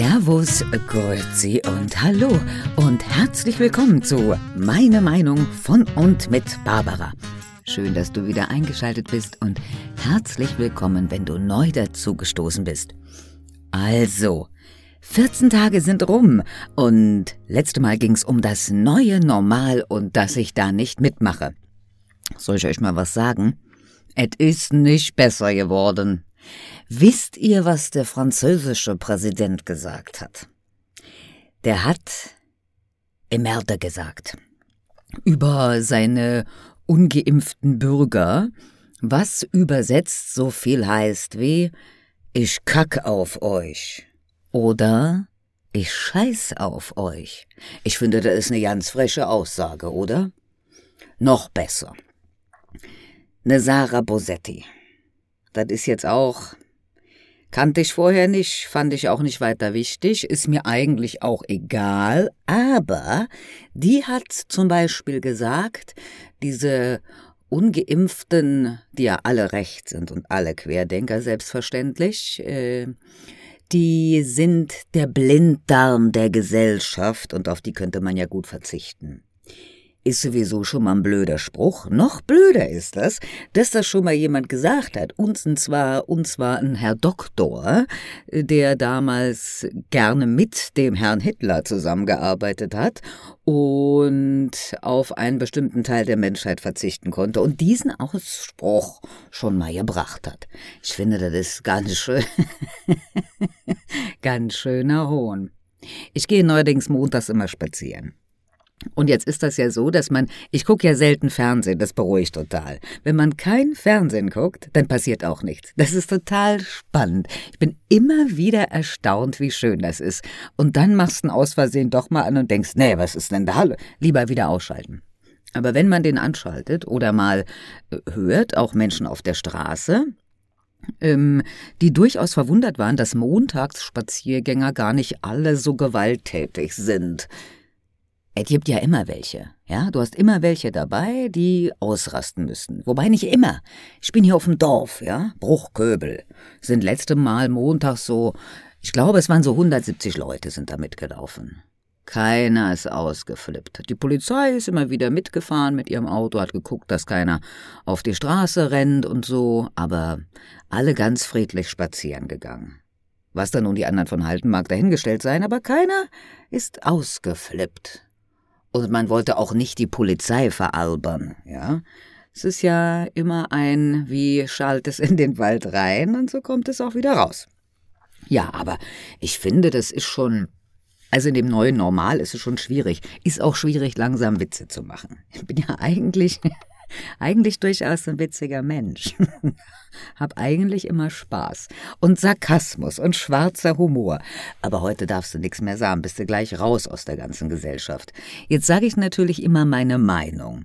Servus, Grüezi und Hallo und herzlich willkommen zu Meine Meinung von und mit Barbara. Schön, dass du wieder eingeschaltet bist und herzlich willkommen, wenn du neu dazu gestoßen bist. Also, 14 Tage sind rum und letzte Mal ging's um das neue Normal und dass ich da nicht mitmache. Soll ich euch mal was sagen? Es ist nicht besser geworden. Wisst ihr, was der französische Präsident gesagt hat? Der hat Emerde gesagt. Über seine ungeimpften Bürger, was übersetzt so viel heißt wie Ich kack auf euch. Oder ich scheiß auf euch. Ich finde, das ist eine ganz freche Aussage, oder? Noch besser. Eine Sarah Bosetti. Das ist jetzt auch Kannte ich vorher nicht, fand ich auch nicht weiter wichtig, ist mir eigentlich auch egal, aber die hat zum Beispiel gesagt, diese Ungeimpften, die ja alle recht sind und alle Querdenker selbstverständlich, äh, die sind der Blinddarm der Gesellschaft und auf die könnte man ja gut verzichten ist sowieso schon mal ein blöder Spruch. Noch blöder ist das, dass das schon mal jemand gesagt hat. Uns und zwar, und zwar ein Herr Doktor, der damals gerne mit dem Herrn Hitler zusammengearbeitet hat und auf einen bestimmten Teil der Menschheit verzichten konnte und diesen Ausspruch schon mal gebracht hat. Ich finde, das ist ganz schön, ganz schöner Hohn. Ich gehe neuerdings montags immer spazieren. Und jetzt ist das ja so, dass man, ich gucke ja selten Fernsehen, das beruhigt total. Wenn man kein Fernsehen guckt, dann passiert auch nichts. Das ist total spannend. Ich bin immer wieder erstaunt, wie schön das ist. Und dann machst du ihn aus Versehen doch mal an und denkst, nee, was ist denn da? Lieber wieder ausschalten. Aber wenn man den anschaltet oder mal äh, hört, auch Menschen auf der Straße, ähm, die durchaus verwundert waren, dass Montagsspaziergänger gar nicht alle so gewalttätig sind. Es gibt ja immer welche, ja. Du hast immer welche dabei, die ausrasten müssen. Wobei nicht immer. Ich bin hier auf dem Dorf, ja. Bruchköbel. Sind letzte Mal Montag so, ich glaube, es waren so 170 Leute sind da mitgelaufen. Keiner ist ausgeflippt. Die Polizei ist immer wieder mitgefahren mit ihrem Auto, hat geguckt, dass keiner auf die Straße rennt und so, aber alle ganz friedlich spazieren gegangen. Was da nun die anderen von halten mag, dahingestellt sein, aber keiner ist ausgeflippt. Und man wollte auch nicht die Polizei veralbern, ja. Es ist ja immer ein, wie schallt es in den Wald rein und so kommt es auch wieder raus. Ja, aber ich finde, das ist schon, also in dem neuen Normal ist es schon schwierig. Ist auch schwierig, langsam Witze zu machen. Ich bin ja eigentlich eigentlich durchaus ein witziger Mensch. Hab eigentlich immer Spaß und Sarkasmus und schwarzer Humor. Aber heute darfst du nichts mehr sagen, bist du gleich raus aus der ganzen Gesellschaft. Jetzt sage ich natürlich immer meine Meinung.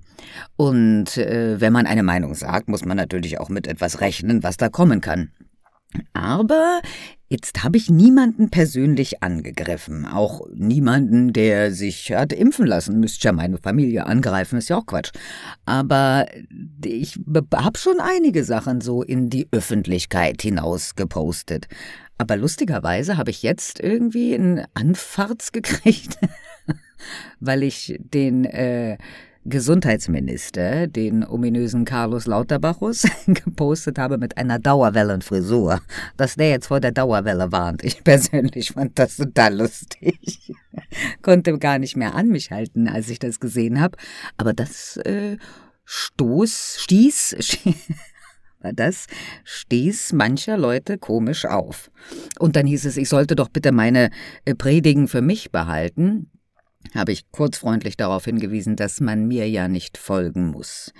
Und äh, wenn man eine Meinung sagt, muss man natürlich auch mit etwas rechnen, was da kommen kann. Aber jetzt habe ich niemanden persönlich angegriffen, auch niemanden, der sich hat impfen lassen. Müsste ja meine Familie angreifen, ist ja auch Quatsch. Aber ich habe schon einige Sachen so in die Öffentlichkeit hinaus gepostet. Aber lustigerweise habe ich jetzt irgendwie einen Anfarz gekriegt, weil ich den äh, Gesundheitsminister, den ominösen Carlos Lauterbachus, gepostet habe mit einer Dauerwellenfrisur, dass der jetzt vor der Dauerwelle warnt. Ich persönlich fand das total lustig. Konnte gar nicht mehr an mich halten, als ich das gesehen habe. Aber das äh, stoß, stieß, das stieß mancher Leute komisch auf. Und dann hieß es, ich sollte doch bitte meine äh, Predigen für mich behalten habe ich kurzfreundlich darauf hingewiesen, dass man mir ja nicht folgen muss.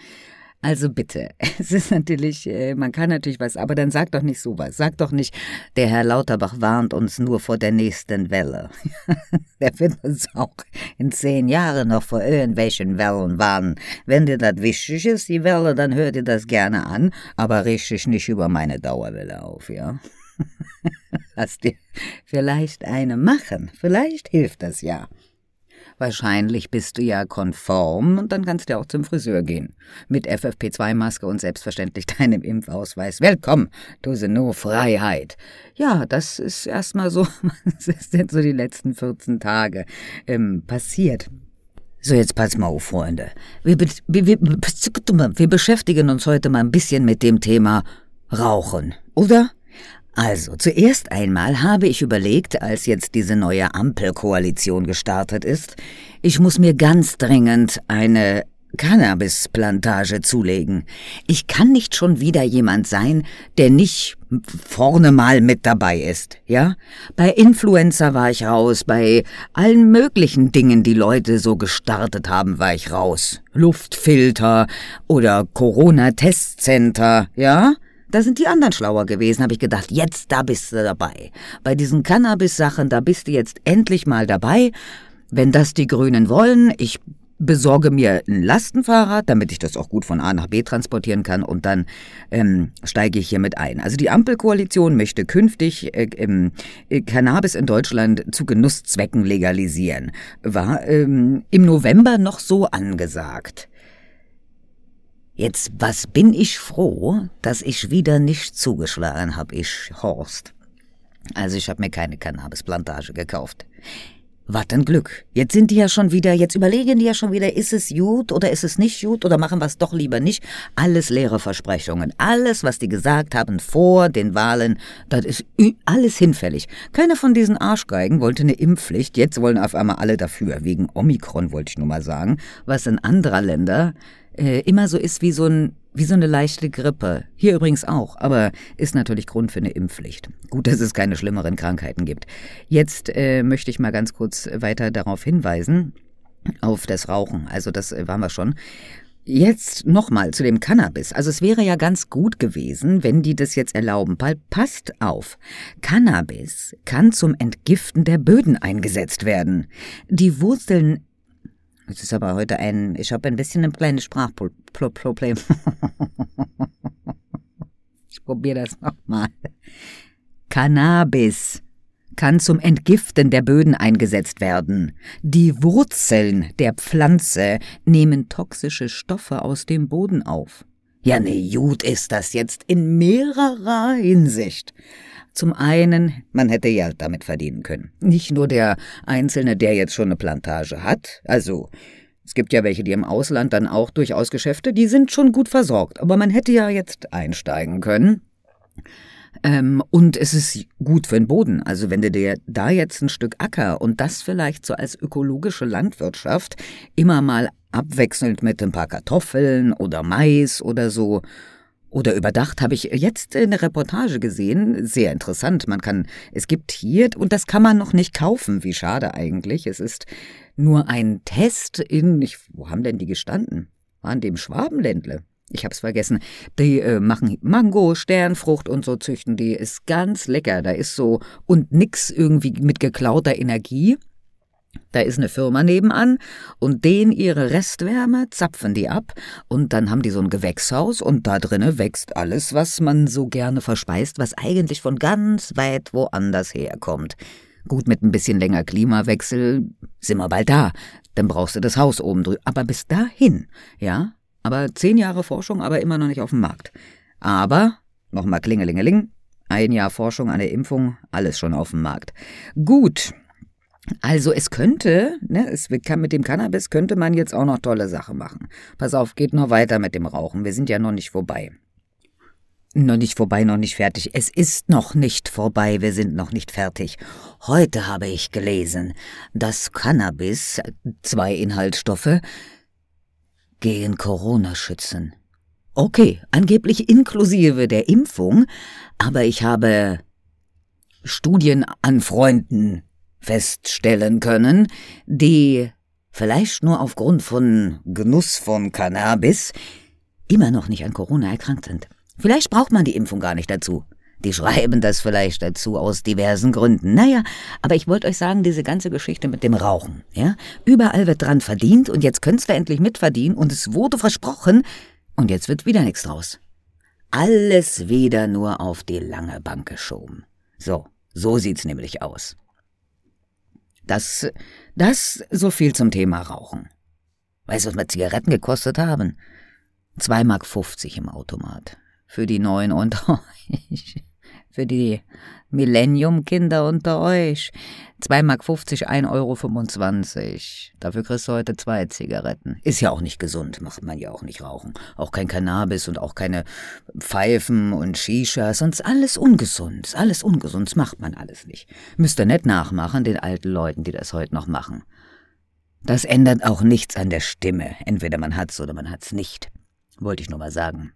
Also bitte, es ist natürlich, äh, man kann natürlich was, aber dann sag doch nicht sowas. Sag doch nicht, der Herr Lauterbach warnt uns nur vor der nächsten Welle. der wird uns auch in zehn Jahren noch vor irgendwelchen Wellen warnen. Wenn dir das wichtig ist, die Welle, dann hör dir das gerne an, aber richtig nicht über meine Dauerwelle auf, ja? Lass dir vielleicht eine machen. Vielleicht hilft das ja. Wahrscheinlich bist du ja konform und dann kannst du auch zum Friseur gehen. Mit FFP2-Maske und selbstverständlich deinem Impfausweis. Willkommen, du no Freiheit. Ja, das ist erstmal so, das sind so die letzten 14 Tage ähm, passiert. So, jetzt pass mal auf, Freunde. Wir, wir, wir, wir beschäftigen uns heute mal ein bisschen mit dem Thema Rauchen, oder? Also, zuerst einmal habe ich überlegt, als jetzt diese neue Ampelkoalition gestartet ist, ich muss mir ganz dringend eine Cannabisplantage zulegen. Ich kann nicht schon wieder jemand sein, der nicht vorne mal mit dabei ist, ja? Bei Influencer war ich raus, bei allen möglichen Dingen, die Leute so gestartet haben, war ich raus. Luftfilter oder Corona-Testcenter, ja? Da sind die anderen schlauer gewesen, habe ich gedacht, jetzt da bist du dabei. Bei diesen Cannabis-Sachen, da bist du jetzt endlich mal dabei. Wenn das die Grünen wollen, ich besorge mir ein Lastenfahrrad, damit ich das auch gut von A nach B transportieren kann und dann ähm, steige ich hier mit ein. Also die Ampelkoalition möchte künftig äh, äh, Cannabis in Deutschland zu Genusszwecken legalisieren. War ähm, im November noch so angesagt. Jetzt, was bin ich froh, dass ich wieder nicht zugeschlagen habe, ich Horst. Also ich habe mir keine Cannabisplantage gekauft. Was ein Glück. Jetzt sind die ja schon wieder, jetzt überlegen die ja schon wieder, ist es gut oder ist es nicht gut oder machen wir es doch lieber nicht. Alles leere Versprechungen. Alles, was die gesagt haben vor den Wahlen, das ist alles hinfällig. Keiner von diesen Arschgeigen wollte eine Impfpflicht. Jetzt wollen auf einmal alle dafür. Wegen Omikron wollte ich nur mal sagen. Was in anderer Länder äh, immer so ist wie so, ein, wie so eine leichte Grippe. Hier übrigens auch, aber ist natürlich Grund für eine Impfpflicht. Gut, dass es keine schlimmeren Krankheiten gibt. Jetzt äh, möchte ich mal ganz kurz weiter darauf hinweisen, auf das Rauchen. Also das äh, waren wir schon. Jetzt nochmal zu dem Cannabis. Also es wäre ja ganz gut gewesen, wenn die das jetzt erlauben. Passt auf. Cannabis kann zum Entgiften der Böden eingesetzt werden. Die Wurzeln es ist aber heute ein, ich habe ein bisschen ein kleines Sprachproblem. ich probiere das nochmal. Cannabis kann zum Entgiften der Böden eingesetzt werden. Die Wurzeln der Pflanze nehmen toxische Stoffe aus dem Boden auf. Ja, ne, gut ist das jetzt in mehrerer Hinsicht. Zum einen, man hätte ja damit verdienen können. Nicht nur der Einzelne, der jetzt schon eine Plantage hat, also es gibt ja welche, die im Ausland dann auch durchaus Geschäfte, die sind schon gut versorgt, aber man hätte ja jetzt einsteigen können. Ähm, und es ist gut für den Boden. Also wenn du dir da jetzt ein Stück Acker und das vielleicht so als ökologische Landwirtschaft immer mal abwechselnd mit ein paar Kartoffeln oder Mais oder so oder überdacht habe ich jetzt eine Reportage gesehen, sehr interessant. Man kann, es gibt hier, und das kann man noch nicht kaufen, wie schade eigentlich. Es ist nur ein Test in, ich, wo haben denn die gestanden? Waren dem Schwabenländle. Ich hab's vergessen. Die äh, machen Mango, Sternfrucht und so züchten die. Ist ganz lecker. Da ist so, und nix irgendwie mit geklauter Energie. Da ist eine Firma nebenan und denen ihre Restwärme zapfen die ab und dann haben die so ein Gewächshaus und da drinnen wächst alles, was man so gerne verspeist, was eigentlich von ganz weit woanders herkommt. Gut, mit ein bisschen länger Klimawechsel sind wir bald da. Dann brauchst du das Haus oben drüber. Aber bis dahin, ja? Aber zehn Jahre Forschung, aber immer noch nicht auf dem Markt. Aber, nochmal klingelingeling, ein Jahr Forschung an der Impfung, alles schon auf dem Markt. Gut, also es könnte, ne, es kann mit dem Cannabis könnte man jetzt auch noch tolle Sachen machen. Pass auf, geht noch weiter mit dem Rauchen. Wir sind ja noch nicht vorbei. Noch nicht vorbei, noch nicht fertig. Es ist noch nicht vorbei, wir sind noch nicht fertig. Heute habe ich gelesen, dass Cannabis, zwei Inhaltsstoffe, gegen Corona schützen. Okay, angeblich inklusive der Impfung, aber ich habe Studien an Freunden feststellen können, die vielleicht nur aufgrund von Genuss von Cannabis immer noch nicht an Corona erkrankt sind. Vielleicht braucht man die Impfung gar nicht dazu. Die schreiben das vielleicht dazu aus diversen Gründen. Naja, aber ich wollte euch sagen, diese ganze Geschichte mit dem Rauchen, ja? Überall wird dran verdient und jetzt könnt's wir endlich mitverdienen und es wurde versprochen und jetzt wird wieder nichts draus. Alles wieder nur auf die lange Bank geschoben. So, so sieht's nämlich aus. Das, das so viel zum Thema Rauchen. Weißt du, was wir Zigaretten gekostet haben? 2,50 Mark im Automat. Für die Neuen unter euch. Für die Millennium-Kinder unter euch. 2,50 Mark, 1,25 Euro. Dafür kriegst du heute zwei Zigaretten. Ist ja auch nicht gesund, macht man ja auch nicht rauchen. Auch kein Cannabis und auch keine Pfeifen und Shishas. Sonst alles ungesund. Alles ungesund, macht man alles nicht. Müsst ihr nicht nachmachen, den alten Leuten, die das heute noch machen. Das ändert auch nichts an der Stimme. Entweder man hat's oder man hat's nicht. Wollte ich nur mal sagen.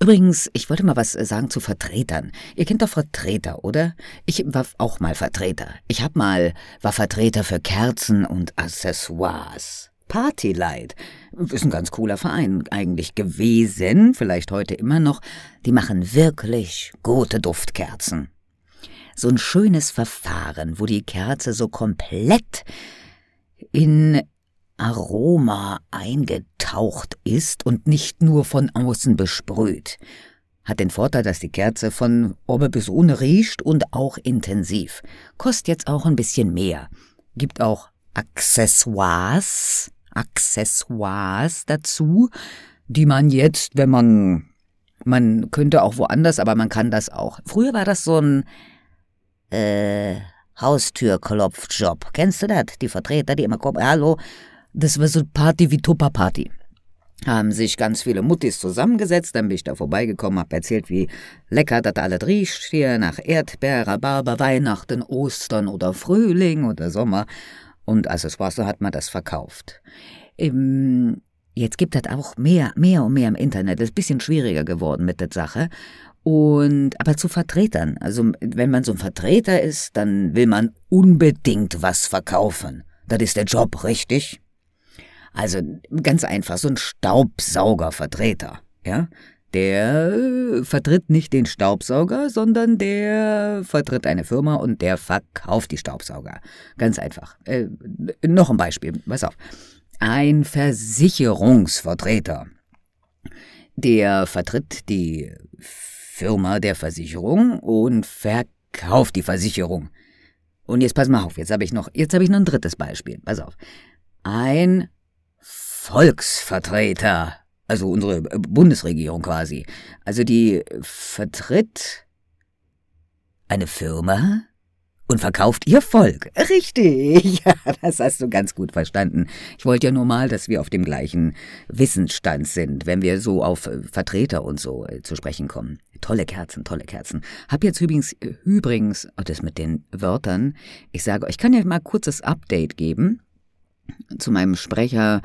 Übrigens, ich wollte mal was sagen zu Vertretern. Ihr kennt doch Vertreter, oder? Ich war auch mal Vertreter. Ich hab mal, war Vertreter für Kerzen und Accessoires. Partylight. Ist ein ganz cooler Verein eigentlich gewesen, vielleicht heute immer noch. Die machen wirklich gute Duftkerzen. So ein schönes Verfahren, wo die Kerze so komplett in Aroma eingetaucht ist und nicht nur von außen besprüht. Hat den Vorteil, dass die Kerze von oben bis unten riecht und auch intensiv. Kostet jetzt auch ein bisschen mehr. Gibt auch Accessoires, Accessoires dazu, die man jetzt, wenn man, man könnte auch woanders, aber man kann das auch. Früher war das so ein, äh, Haustürklopfjob. Kennst du das? Die Vertreter, die immer kommen, hallo, das war so Party wie Tupper Party. Haben sich ganz viele Muttis zusammengesetzt, dann bin ich da vorbeigekommen, hab erzählt, wie lecker das alles riecht, hier nach Erdbeer, Rhabarber, Weihnachten, Ostern oder Frühling oder Sommer. Und als es war, so hat man das verkauft. Ähm, jetzt gibt es auch mehr, mehr und mehr im Internet. Das ist ein bisschen schwieriger geworden mit der Sache. Und, aber zu Vertretern. Also, wenn man so ein Vertreter ist, dann will man unbedingt was verkaufen. Das ist der Job, richtig? Also ganz einfach, so ein Staubsaugervertreter, ja? Der äh, vertritt nicht den Staubsauger, sondern der vertritt eine Firma und der verkauft die Staubsauger. Ganz einfach. Äh, noch ein Beispiel, pass auf. Ein Versicherungsvertreter. Der vertritt die Firma der Versicherung und verkauft die Versicherung. Und jetzt pass mal auf, jetzt habe ich noch, jetzt habe ich noch ein drittes Beispiel. Pass auf. Ein Volksvertreter, also unsere äh, Bundesregierung quasi. Also die vertritt eine Firma und verkauft ihr Volk. Richtig, ja, das hast du ganz gut verstanden. Ich wollte ja nur mal, dass wir auf dem gleichen Wissensstand sind, wenn wir so auf äh, Vertreter und so äh, zu sprechen kommen. Tolle Kerzen, tolle Kerzen. Hab jetzt übrigens, übrigens, oh, das mit den Wörtern, ich sage, ich kann ja mal kurzes Update geben zu meinem Sprecher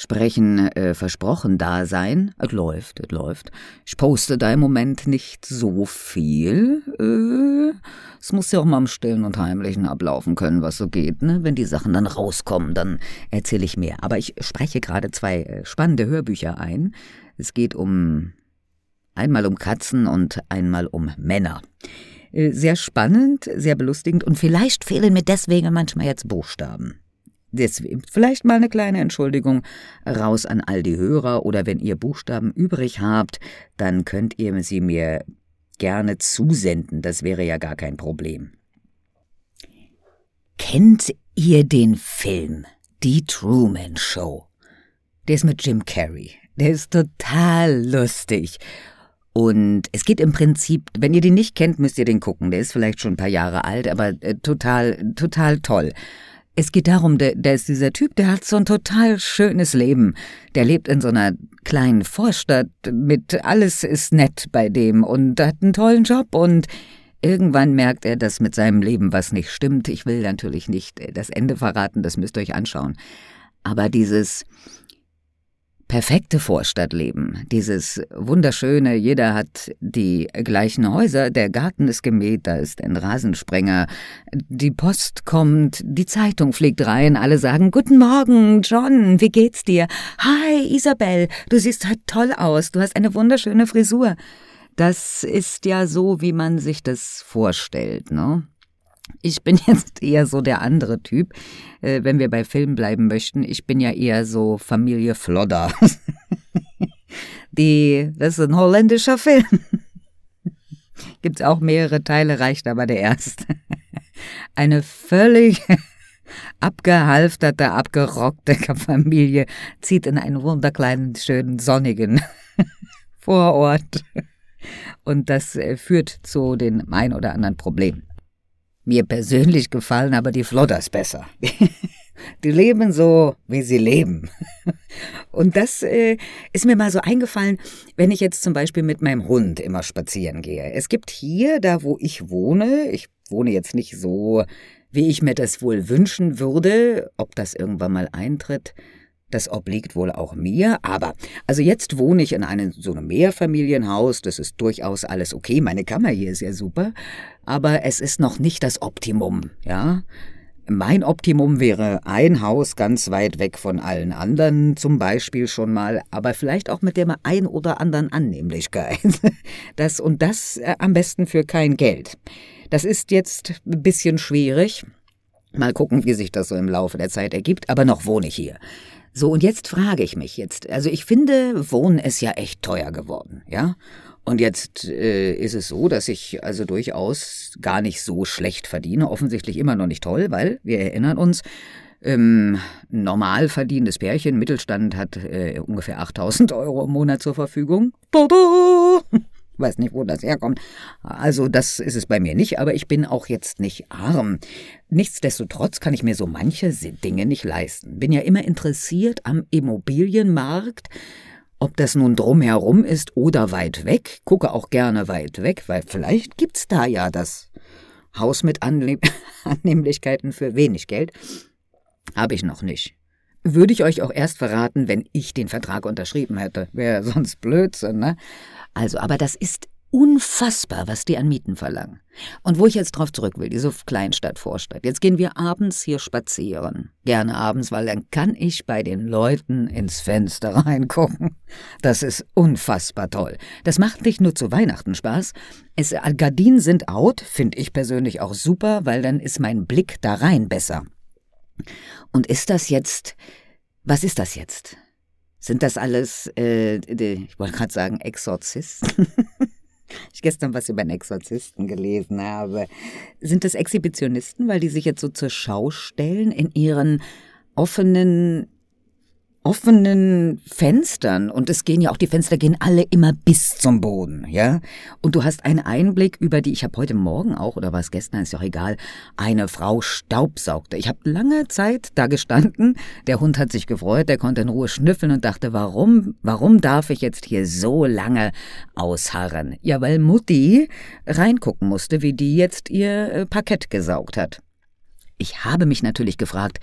Sprechen äh, versprochen da sein. Es läuft, es läuft. Ich poste da im Moment nicht so viel. Äh, es muss ja auch mal im Stillen und Heimlichen ablaufen können, was so geht. Ne? Wenn die Sachen dann rauskommen, dann erzähle ich mehr. Aber ich spreche gerade zwei äh, spannende Hörbücher ein. Es geht um einmal um Katzen und einmal um Männer. Äh, sehr spannend, sehr belustigend und vielleicht fehlen mir deswegen manchmal jetzt Buchstaben. Deswegen vielleicht mal eine kleine Entschuldigung raus an all die Hörer oder wenn ihr Buchstaben übrig habt, dann könnt ihr sie mir gerne zusenden, das wäre ja gar kein Problem. Kennt ihr den Film Die Truman Show? Der ist mit Jim Carrey. Der ist total lustig. Und es geht im Prinzip, wenn ihr den nicht kennt, müsst ihr den gucken. Der ist vielleicht schon ein paar Jahre alt, aber äh, total, total toll. Es geht darum, der, der ist dieser Typ, der hat so ein total schönes Leben. Der lebt in so einer kleinen Vorstadt mit alles ist nett bei dem und hat einen tollen Job und irgendwann merkt er, dass mit seinem Leben was nicht stimmt. Ich will natürlich nicht das Ende verraten, das müsst ihr euch anschauen. Aber dieses, perfekte Vorstadtleben, dieses wunderschöne, jeder hat die gleichen Häuser, der Garten ist gemäht, da ist ein Rasensprenger, die Post kommt, die Zeitung fliegt rein, alle sagen Guten Morgen, John, wie geht's dir? Hi, Isabel, du siehst halt toll aus, du hast eine wunderschöne Frisur. Das ist ja so, wie man sich das vorstellt, ne? Ich bin jetzt eher so der andere Typ, äh, wenn wir bei Film bleiben möchten. Ich bin ja eher so Familie Flodder. Die, das ist ein holländischer Film. Gibt's auch mehrere Teile, reicht aber der erste. eine völlig abgehalfterte, abgerockte Familie zieht in einen wunderkleinen, schönen, sonnigen Vorort. Und das äh, führt zu den ein oder anderen Problemen. Mir persönlich gefallen aber die Flodders besser. Die leben so, wie sie leben. Und das äh, ist mir mal so eingefallen, wenn ich jetzt zum Beispiel mit meinem Hund immer spazieren gehe. Es gibt hier, da wo ich wohne, ich wohne jetzt nicht so, wie ich mir das wohl wünschen würde, ob das irgendwann mal eintritt, das obliegt wohl auch mir, aber also jetzt wohne ich in einem so einem Mehrfamilienhaus, das ist durchaus alles okay, meine Kammer hier ist ja super, aber es ist noch nicht das Optimum, ja? Mein Optimum wäre ein Haus ganz weit weg von allen anderen, zum Beispiel schon mal, aber vielleicht auch mit der ein oder anderen Annehmlichkeit. Das und das äh, am besten für kein Geld. Das ist jetzt ein bisschen schwierig. Mal gucken, wie sich das so im Laufe der Zeit ergibt, aber noch wohne ich hier. So, und jetzt frage ich mich jetzt, also ich finde, Wohnen ist ja echt teuer geworden, ja? Und jetzt äh, ist es so, dass ich also durchaus gar nicht so schlecht verdiene. Offensichtlich immer noch nicht toll, weil wir erinnern uns, ähm, normal verdienendes Pärchen, Mittelstand hat äh, ungefähr 8000 Euro im Monat zur Verfügung. Tada! Weiß nicht, wo das herkommt. Also das ist es bei mir nicht, aber ich bin auch jetzt nicht arm. Nichtsdestotrotz kann ich mir so manche Dinge nicht leisten. Bin ja immer interessiert am Immobilienmarkt, ob das nun drumherum ist oder weit weg, gucke auch gerne weit weg, weil vielleicht gibt's da ja das Haus mit Annehm Annehmlichkeiten für wenig Geld. Habe ich noch nicht. Würde ich euch auch erst verraten, wenn ich den Vertrag unterschrieben hätte. Wäre sonst Blödsinn, ne? Also, aber das ist unfassbar, was die an Mieten verlangen. Und wo ich jetzt drauf zurück will, diese Kleinstadt, Vorstadt. Jetzt gehen wir abends hier spazieren. Gerne abends, weil dann kann ich bei den Leuten ins Fenster reingucken. Das ist unfassbar toll. Das macht nicht nur zu Weihnachten Spaß. Es, äh, Gardinen sind out, finde ich persönlich auch super, weil dann ist mein Blick da rein besser. Und ist das jetzt, was ist das jetzt? Sind das alles, äh, ich wollte gerade sagen, Exorzisten? ich gestern was über einen Exorzisten gelesen habe. Sind das Exhibitionisten, weil die sich jetzt so zur Schau stellen in ihren offenen offenen Fenstern und es gehen ja auch die Fenster gehen alle immer bis zum Boden, ja? Und du hast einen Einblick über die ich habe heute morgen auch oder war es gestern, ist ja auch egal, eine Frau staubsaugte. Ich habe lange Zeit da gestanden, der Hund hat sich gefreut, der konnte in Ruhe schnüffeln und dachte, warum, warum darf ich jetzt hier so lange ausharren? Ja, weil Mutti reingucken musste, wie die jetzt ihr äh, Parkett gesaugt hat. Ich habe mich natürlich gefragt,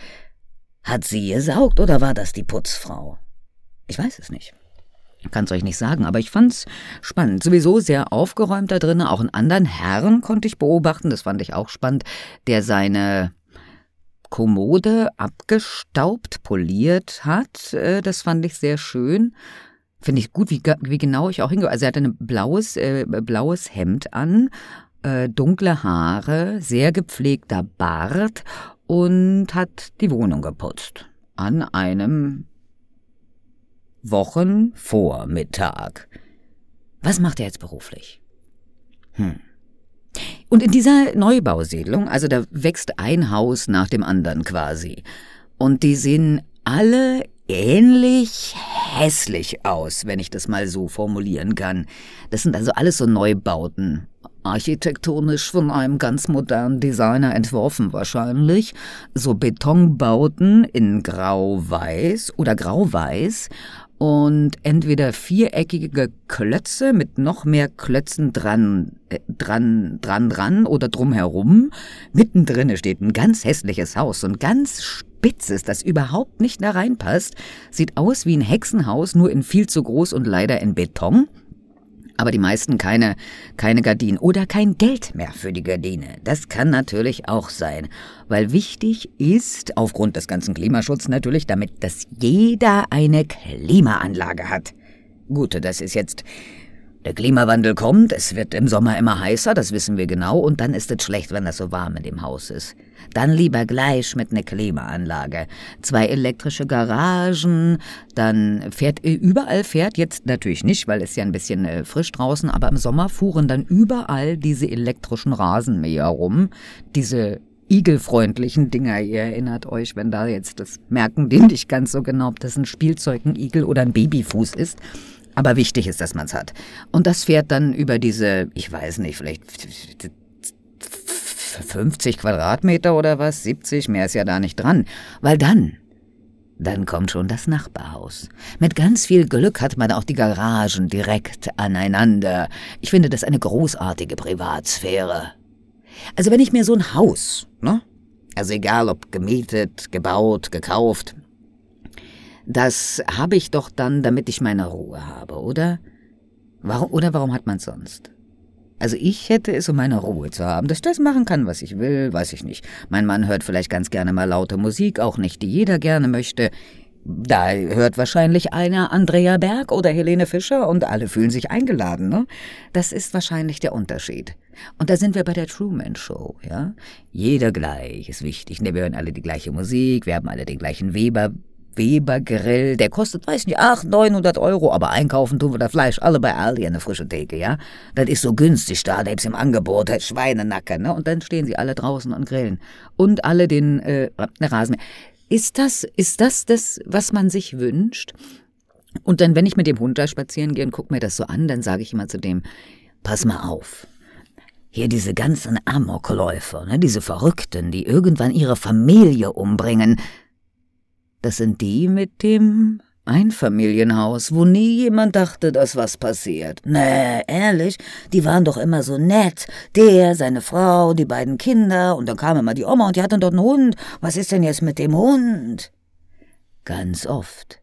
hat sie gesaugt oder war das die Putzfrau? Ich weiß es nicht. Kann's euch nicht sagen, aber ich fand's spannend. Sowieso sehr aufgeräumt da drinnen. Auch einen anderen Herrn konnte ich beobachten, das fand ich auch spannend, der seine Kommode abgestaubt, poliert hat. Äh, das fand ich sehr schön. Finde ich gut, wie, wie genau ich auch hingehe. Also er hatte ein blaues, äh, blaues Hemd an, äh, dunkle Haare, sehr gepflegter Bart und hat die Wohnung geputzt. An einem Wochenvormittag. Was macht er jetzt beruflich? Hm. Und in dieser Neubausiedlung, also da wächst ein Haus nach dem anderen quasi. Und die sehen alle ähnlich hässlich aus, wenn ich das mal so formulieren kann. Das sind also alles so Neubauten architektonisch von einem ganz modernen Designer entworfen wahrscheinlich, so Betonbauten in grau-weiß oder grau-weiß und entweder viereckige Klötze mit noch mehr Klötzen dran, äh, dran, dran, dran oder drumherum. Mittendrin steht ein ganz hässliches Haus und ganz spitzes, das überhaupt nicht da reinpasst. Sieht aus wie ein Hexenhaus, nur in viel zu groß und leider in Beton. Aber die meisten keine, keine Gardinen oder kein Geld mehr für die Gardine. Das kann natürlich auch sein. Weil wichtig ist, aufgrund des ganzen Klimaschutzes natürlich, damit, dass jeder eine Klimaanlage hat. Gut, das ist jetzt der Klimawandel kommt, es wird im Sommer immer heißer, das wissen wir genau, und dann ist es schlecht, wenn das so warm in dem Haus ist. Dann lieber gleich mit einer Klimaanlage. Zwei elektrische Garagen, dann fährt überall fährt jetzt natürlich nicht, weil es ja ein bisschen äh, frisch draußen, aber im Sommer fuhren dann überall diese elektrischen Rasenmäher rum, diese igelfreundlichen Dinger. Ihr erinnert euch, wenn da jetzt das merken die nicht ganz so genau, ob das ein Spielzeug, ein Igel oder ein Babyfuß ist. Aber wichtig ist, dass man es hat. Und das fährt dann über diese, ich weiß nicht, vielleicht 50 Quadratmeter oder was, 70, mehr ist ja da nicht dran. Weil dann, dann kommt schon das Nachbarhaus. Mit ganz viel Glück hat man auch die Garagen direkt aneinander. Ich finde das eine großartige Privatsphäre. Also wenn ich mir so ein Haus, ne? Also egal ob gemietet, gebaut, gekauft, das habe ich doch dann, damit ich meine Ruhe habe, oder? Warum, oder warum hat man sonst? Also ich hätte es, um meine Ruhe zu haben, dass ich das machen kann, was ich will, weiß ich nicht. Mein Mann hört vielleicht ganz gerne mal laute Musik, auch nicht, die jeder gerne möchte. Da hört wahrscheinlich einer Andrea Berg oder Helene Fischer und alle fühlen sich eingeladen, ne? Das ist wahrscheinlich der Unterschied. Und da sind wir bei der Truman Show, ja? Jeder gleich ist wichtig. Ne, wir hören alle die gleiche Musik, wir haben alle den gleichen Weber, Weber-Grill, der kostet, weiß nicht, 800, 900 Euro, aber einkaufen tun wir das Fleisch alle bei Aldi an der frischen Theke, ja? Das ist so günstig da, da gibt's im Angebot, halt Schweinenacker, ne? Und dann stehen sie alle draußen und grillen. Und alle den äh, Rasenmäher. Ist das, ist das das, was man sich wünscht? Und dann, wenn ich mit dem Hund da spazieren gehe und guck mir das so an, dann sage ich immer zu dem, pass mal auf. Hier diese ganzen Amokläufer, ne, diese Verrückten, die irgendwann ihre Familie umbringen, das sind die mit dem Einfamilienhaus, wo nie jemand dachte, dass was passiert. Nee, ehrlich, die waren doch immer so nett. Der, seine Frau, die beiden Kinder, und dann kam immer die Oma und die hatten dort einen Hund. Was ist denn jetzt mit dem Hund? Ganz oft.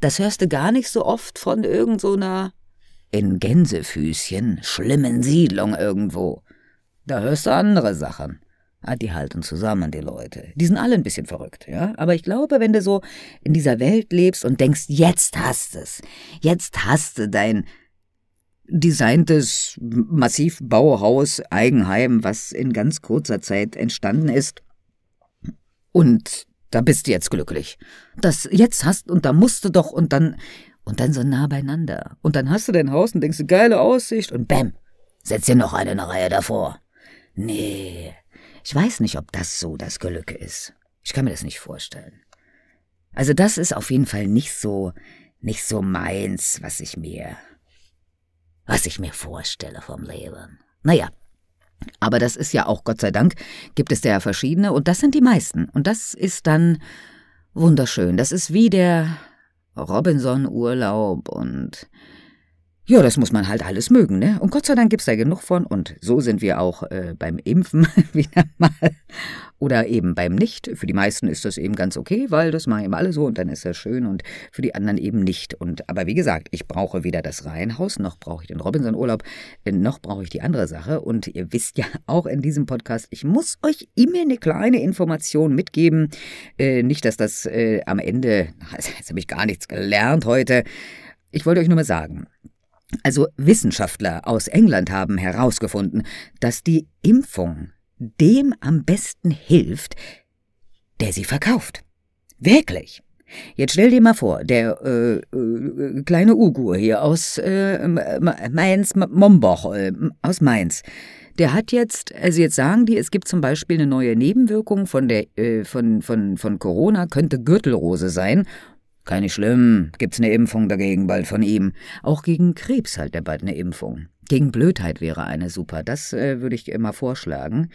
Das hörst du gar nicht so oft von irgend so einer in Gänsefüßchen schlimmen Siedlung irgendwo. Da hörst du andere Sachen. Die halten zusammen, die Leute. Die sind alle ein bisschen verrückt, ja. Aber ich glaube, wenn du so in dieser Welt lebst und denkst, jetzt hast es, jetzt hast du dein designtes Massivbauhaus, Eigenheim, was in ganz kurzer Zeit entstanden ist. Und da bist du jetzt glücklich. Das jetzt hast und da musst du doch und dann und dann so nah beieinander. Und dann hast du dein Haus und denkst, geile Aussicht und bäm, setz dir noch eine Reihe davor. Nee, ich weiß nicht, ob das so das Gelücke ist. Ich kann mir das nicht vorstellen. Also das ist auf jeden Fall nicht so, nicht so meins, was ich mir, was ich mir vorstelle vom Leben. Naja, aber das ist ja auch, Gott sei Dank, gibt es da ja verschiedene und das sind die meisten. Und das ist dann wunderschön. Das ist wie der Robinson-Urlaub und ja, das muss man halt alles mögen, ne? Und Gott sei Dank gibt's da genug von. Und so sind wir auch äh, beim Impfen wieder mal. Oder eben beim Nicht. Für die meisten ist das eben ganz okay, weil das machen eben alle so und dann ist das schön und für die anderen eben nicht. Und aber wie gesagt, ich brauche weder das Reihenhaus, noch brauche ich den Robinson-Urlaub, äh, noch brauche ich die andere Sache. Und ihr wisst ja auch in diesem Podcast, ich muss euch immer eine kleine Information mitgeben. Äh, nicht, dass das äh, am Ende, jetzt habe ich gar nichts gelernt heute. Ich wollte euch nur mal sagen, also Wissenschaftler aus England haben herausgefunden, dass die Impfung dem am besten hilft, der sie verkauft. Wirklich. Jetzt stell dir mal vor, der äh, äh, kleine Ugur hier aus äh, Mainz, Momboch, aus Mainz, der hat jetzt, also jetzt sagen die, es gibt zum Beispiel eine neue Nebenwirkung von der äh, von von von Corona, könnte Gürtelrose sein keine schlimm, gibt's eine Impfung dagegen bald von ihm. Auch gegen Krebs halt er bald eine Impfung. Gegen Blödheit wäre eine super, das äh, würde ich immer vorschlagen.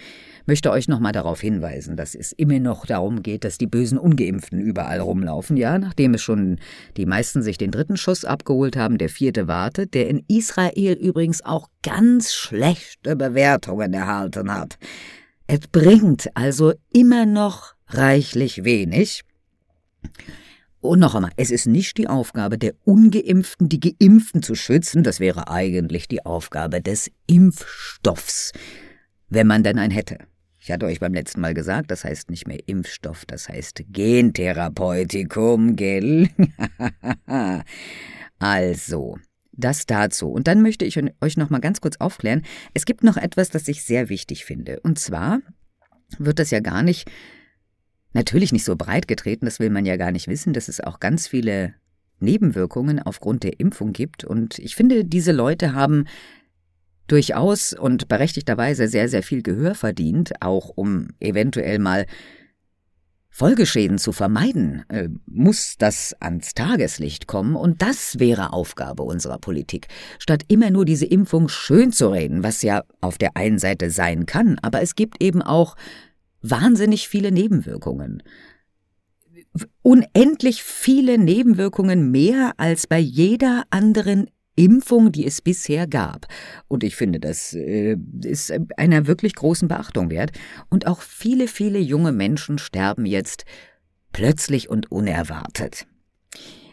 Möchte euch nochmal darauf hinweisen, dass es immer noch darum geht, dass die bösen Ungeimpften überall rumlaufen, ja, nachdem es schon die meisten sich den dritten Schuss abgeholt haben, der vierte wartet, der in Israel übrigens auch ganz schlechte Bewertungen erhalten hat. Es bringt also immer noch reichlich wenig. Und noch einmal, es ist nicht die Aufgabe der Ungeimpften, die Geimpften zu schützen, das wäre eigentlich die Aufgabe des Impfstoffs, wenn man denn einen hätte. Ich hatte euch beim letzten Mal gesagt, das heißt nicht mehr Impfstoff, das heißt Gentherapeutikum, gell? also, das dazu. Und dann möchte ich euch noch mal ganz kurz aufklären. Es gibt noch etwas, das ich sehr wichtig finde. Und zwar wird das ja gar nicht natürlich nicht so breit getreten, das will man ja gar nicht wissen, dass es auch ganz viele Nebenwirkungen aufgrund der Impfung gibt. Und ich finde, diese Leute haben durchaus und berechtigterweise sehr, sehr viel Gehör verdient, auch um eventuell mal Folgeschäden zu vermeiden, äh, muss das ans Tageslicht kommen, und das wäre Aufgabe unserer Politik, statt immer nur diese Impfung schön zu reden, was ja auf der einen Seite sein kann, aber es gibt eben auch wahnsinnig viele Nebenwirkungen. Unendlich viele Nebenwirkungen mehr als bei jeder anderen Impfung, die es bisher gab. Und ich finde, das äh, ist einer wirklich großen Beachtung wert. Und auch viele, viele junge Menschen sterben jetzt plötzlich und unerwartet.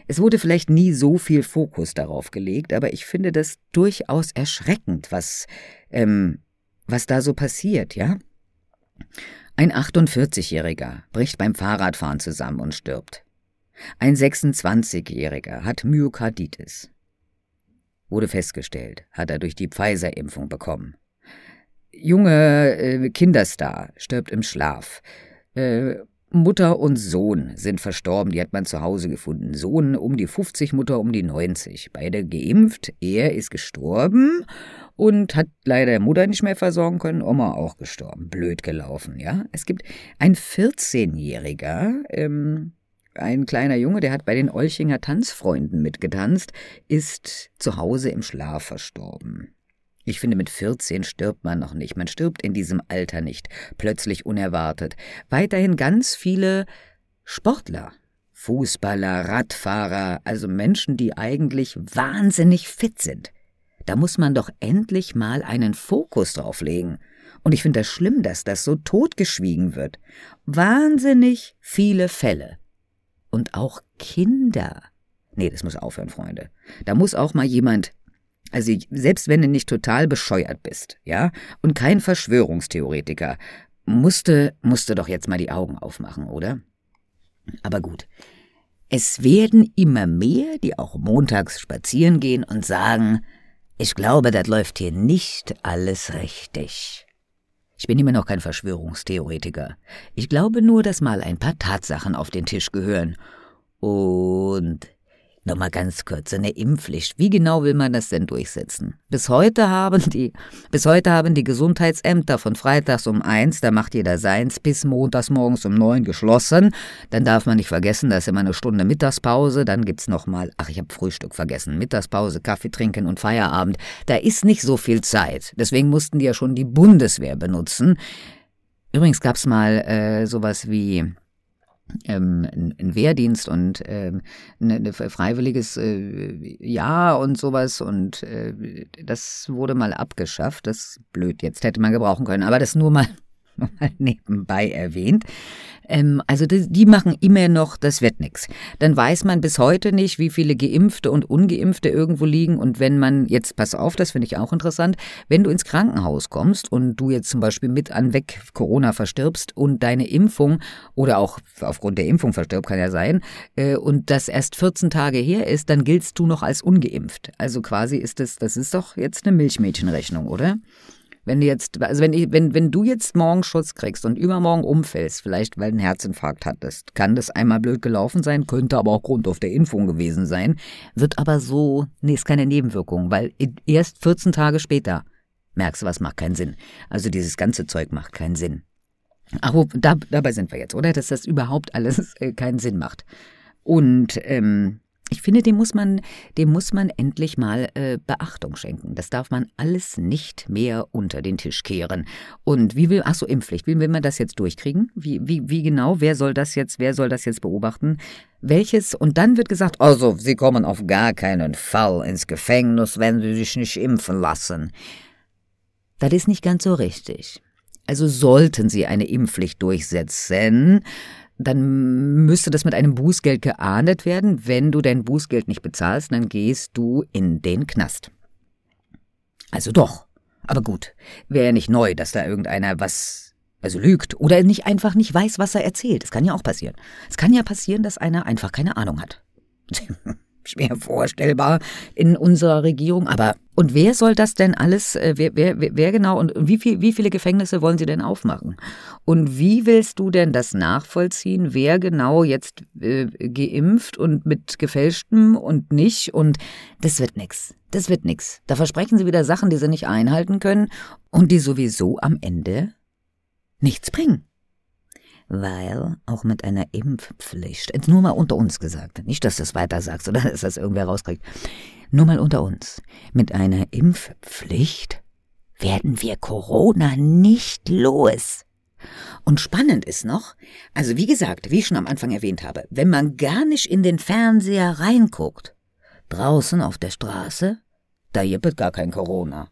Es wurde vielleicht nie so viel Fokus darauf gelegt, aber ich finde das durchaus erschreckend, was, ähm, was da so passiert, ja? Ein 48-Jähriger bricht beim Fahrradfahren zusammen und stirbt. Ein 26-Jähriger hat Myokarditis. Wurde festgestellt, hat er durch die Pfizer-Impfung bekommen. Junge äh, Kinderstar stirbt im Schlaf. Äh, Mutter und Sohn sind verstorben, die hat man zu Hause gefunden. Sohn um die 50, Mutter um die 90. Beide geimpft, er ist gestorben und hat leider Mutter nicht mehr versorgen können, Oma auch gestorben. Blöd gelaufen, ja. Es gibt ein 14-Jähriger, ähm, ein kleiner Junge, der hat bei den Olchinger Tanzfreunden mitgetanzt, ist zu Hause im Schlaf verstorben. Ich finde, mit 14 stirbt man noch nicht. Man stirbt in diesem Alter nicht. Plötzlich unerwartet. Weiterhin ganz viele Sportler. Fußballer, Radfahrer, also Menschen, die eigentlich wahnsinnig fit sind. Da muss man doch endlich mal einen Fokus drauf legen. Und ich finde das schlimm, dass das so totgeschwiegen wird. Wahnsinnig viele Fälle und auch Kinder. Nee, das muss aufhören, Freunde. Da muss auch mal jemand, also selbst wenn du nicht total bescheuert bist, ja, und kein Verschwörungstheoretiker, musste, musste doch jetzt mal die Augen aufmachen, oder? Aber gut. Es werden immer mehr, die auch montags spazieren gehen und sagen, ich glaube, das läuft hier nicht alles richtig. Ich bin immer noch kein Verschwörungstheoretiker. Ich glaube nur, dass mal ein paar Tatsachen auf den Tisch gehören. Und Nochmal ganz kurz, eine Impfpflicht. Wie genau will man das denn durchsetzen? Bis heute haben die, bis heute haben die Gesundheitsämter von freitags um eins, da macht jeder seins, bis montags morgens um neun geschlossen. Dann darf man nicht vergessen, da ist immer eine Stunde Mittagspause. Dann gibt's nochmal, ach, ich habe Frühstück vergessen, Mittagspause, Kaffee trinken und Feierabend. Da ist nicht so viel Zeit. Deswegen mussten die ja schon die Bundeswehr benutzen. Übrigens gab's mal äh, sowas wie ähm, ein Wehrdienst und ähm, ein ne, freiwilliges äh, Jahr und sowas und äh, das wurde mal abgeschafft. Das ist blöd, jetzt hätte man gebrauchen können, aber das nur mal mal nebenbei erwähnt. Ähm, also die, die, machen immer noch, das wird nix. Dann weiß man bis heute nicht, wie viele Geimpfte und Ungeimpfte irgendwo liegen. Und wenn man, jetzt pass auf, das finde ich auch interessant, wenn du ins Krankenhaus kommst und du jetzt zum Beispiel mit an weg Corona verstirbst und deine Impfung oder auch aufgrund der Impfung verstirbt, kann ja sein, äh, und das erst 14 Tage her ist, dann giltst du noch als ungeimpft. Also quasi ist das, das ist doch jetzt eine Milchmädchenrechnung, oder? Wenn du jetzt, also wenn, ich, wenn, wenn du jetzt morgen Schutz kriegst und übermorgen umfällst, vielleicht weil du einen Herzinfarkt hattest, kann das einmal blöd gelaufen sein, könnte aber auch Grund auf der Impfung gewesen sein, wird aber so, nee, ist keine Nebenwirkung, weil erst 14 Tage später merkst du, was macht keinen Sinn. Also dieses ganze Zeug macht keinen Sinn. Aber da, dabei sind wir jetzt, oder? Dass das überhaupt alles äh, keinen Sinn macht. Und ähm, ich finde, dem muss man, dem muss man endlich mal äh, Beachtung schenken. Das darf man alles nicht mehr unter den Tisch kehren. Und wie will, ach so, Impfpflicht, wie will man das jetzt durchkriegen? Wie, wie, wie genau? Wer soll das jetzt, wer soll das jetzt beobachten? Welches? Und dann wird gesagt, also, Sie kommen auf gar keinen Fall ins Gefängnis, wenn Sie sich nicht impfen lassen. Das ist nicht ganz so richtig. Also sollten Sie eine Impfpflicht durchsetzen, dann müsste das mit einem Bußgeld geahndet werden. Wenn du dein Bußgeld nicht bezahlst, dann gehst du in den Knast. Also doch. Aber gut, wäre ja nicht neu, dass da irgendeiner was, also lügt oder nicht einfach nicht weiß, was er erzählt. Es kann ja auch passieren. Es kann ja passieren, dass einer einfach keine Ahnung hat. schwer vorstellbar in unserer Regierung. Aber und wer soll das denn alles, äh, wer, wer, wer genau und wie, viel, wie viele Gefängnisse wollen Sie denn aufmachen? Und wie willst du denn das nachvollziehen, wer genau jetzt äh, geimpft und mit gefälschtem und nicht? Und das wird nix. Das wird nix. Da versprechen Sie wieder Sachen, die Sie nicht einhalten können und die sowieso am Ende nichts bringen weil auch mit einer Impfpflicht, jetzt nur mal unter uns gesagt, nicht, dass du es weiter sagst oder dass das irgendwer rauskriegt, nur mal unter uns, mit einer Impfpflicht werden wir Corona nicht los. Und spannend ist noch, also wie gesagt, wie ich schon am Anfang erwähnt habe, wenn man gar nicht in den Fernseher reinguckt, draußen auf der Straße, da jippet gar kein Corona.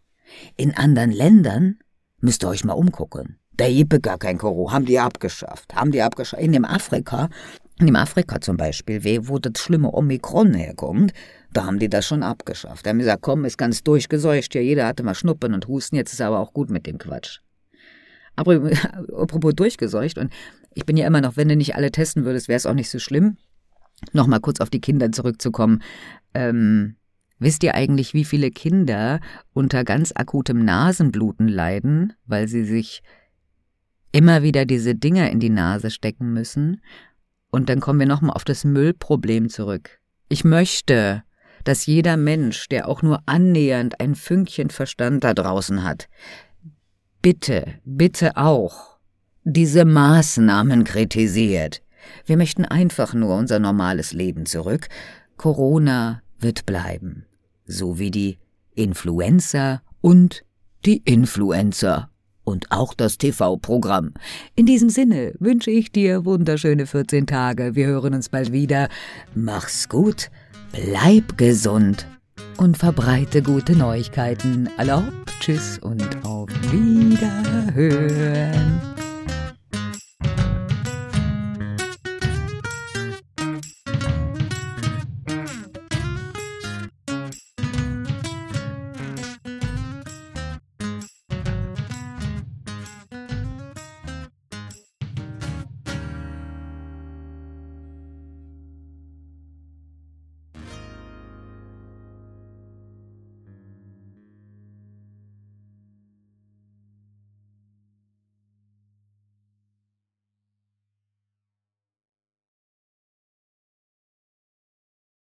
In anderen Ländern müsst ihr euch mal umgucken. Der Jippe gar kein Koro, haben die abgeschafft, haben die abgeschafft. In dem Afrika, in dem Afrika zum Beispiel, wo das schlimme Omikron herkommt, da haben die das schon abgeschafft. Da haben gesagt, komm, ist ganz durchgeseucht, ja, jeder hatte mal Schnuppen und Husten, jetzt ist aber auch gut mit dem Quatsch. Aber apropos durchgeseucht, und ich bin ja immer noch, wenn du nicht alle testen würdest, wäre es auch nicht so schlimm. Nochmal kurz auf die Kinder zurückzukommen. Ähm, wisst ihr eigentlich, wie viele Kinder unter ganz akutem Nasenbluten leiden, weil sie sich immer wieder diese Dinger in die Nase stecken müssen. Und dann kommen wir nochmal auf das Müllproblem zurück. Ich möchte, dass jeder Mensch, der auch nur annähernd ein Fünkchen Verstand da draußen hat, bitte, bitte auch diese Maßnahmen kritisiert. Wir möchten einfach nur unser normales Leben zurück. Corona wird bleiben, so wie die Influenza und die Influencer und auch das TV-Programm. In diesem Sinne wünsche ich dir wunderschöne 14 Tage. Wir hören uns bald wieder. Mach's gut, bleib gesund und verbreite gute Neuigkeiten. Hopp, tschüss und auf Wiederhören.